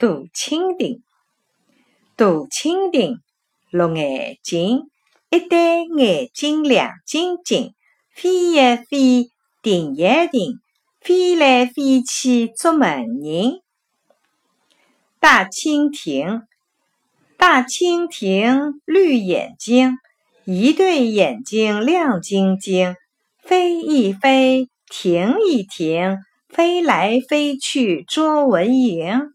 大蜻蜓，大蜻蜓，绿眼睛，一对眼睛亮晶晶，飞呀飞，停呀停，飞来飞去捉蚊蝇。大蜻蜓，大蜻蜓，绿眼睛，一对眼睛亮晶晶，飞一飞，停一停，飞来飞去捉蚊蝇。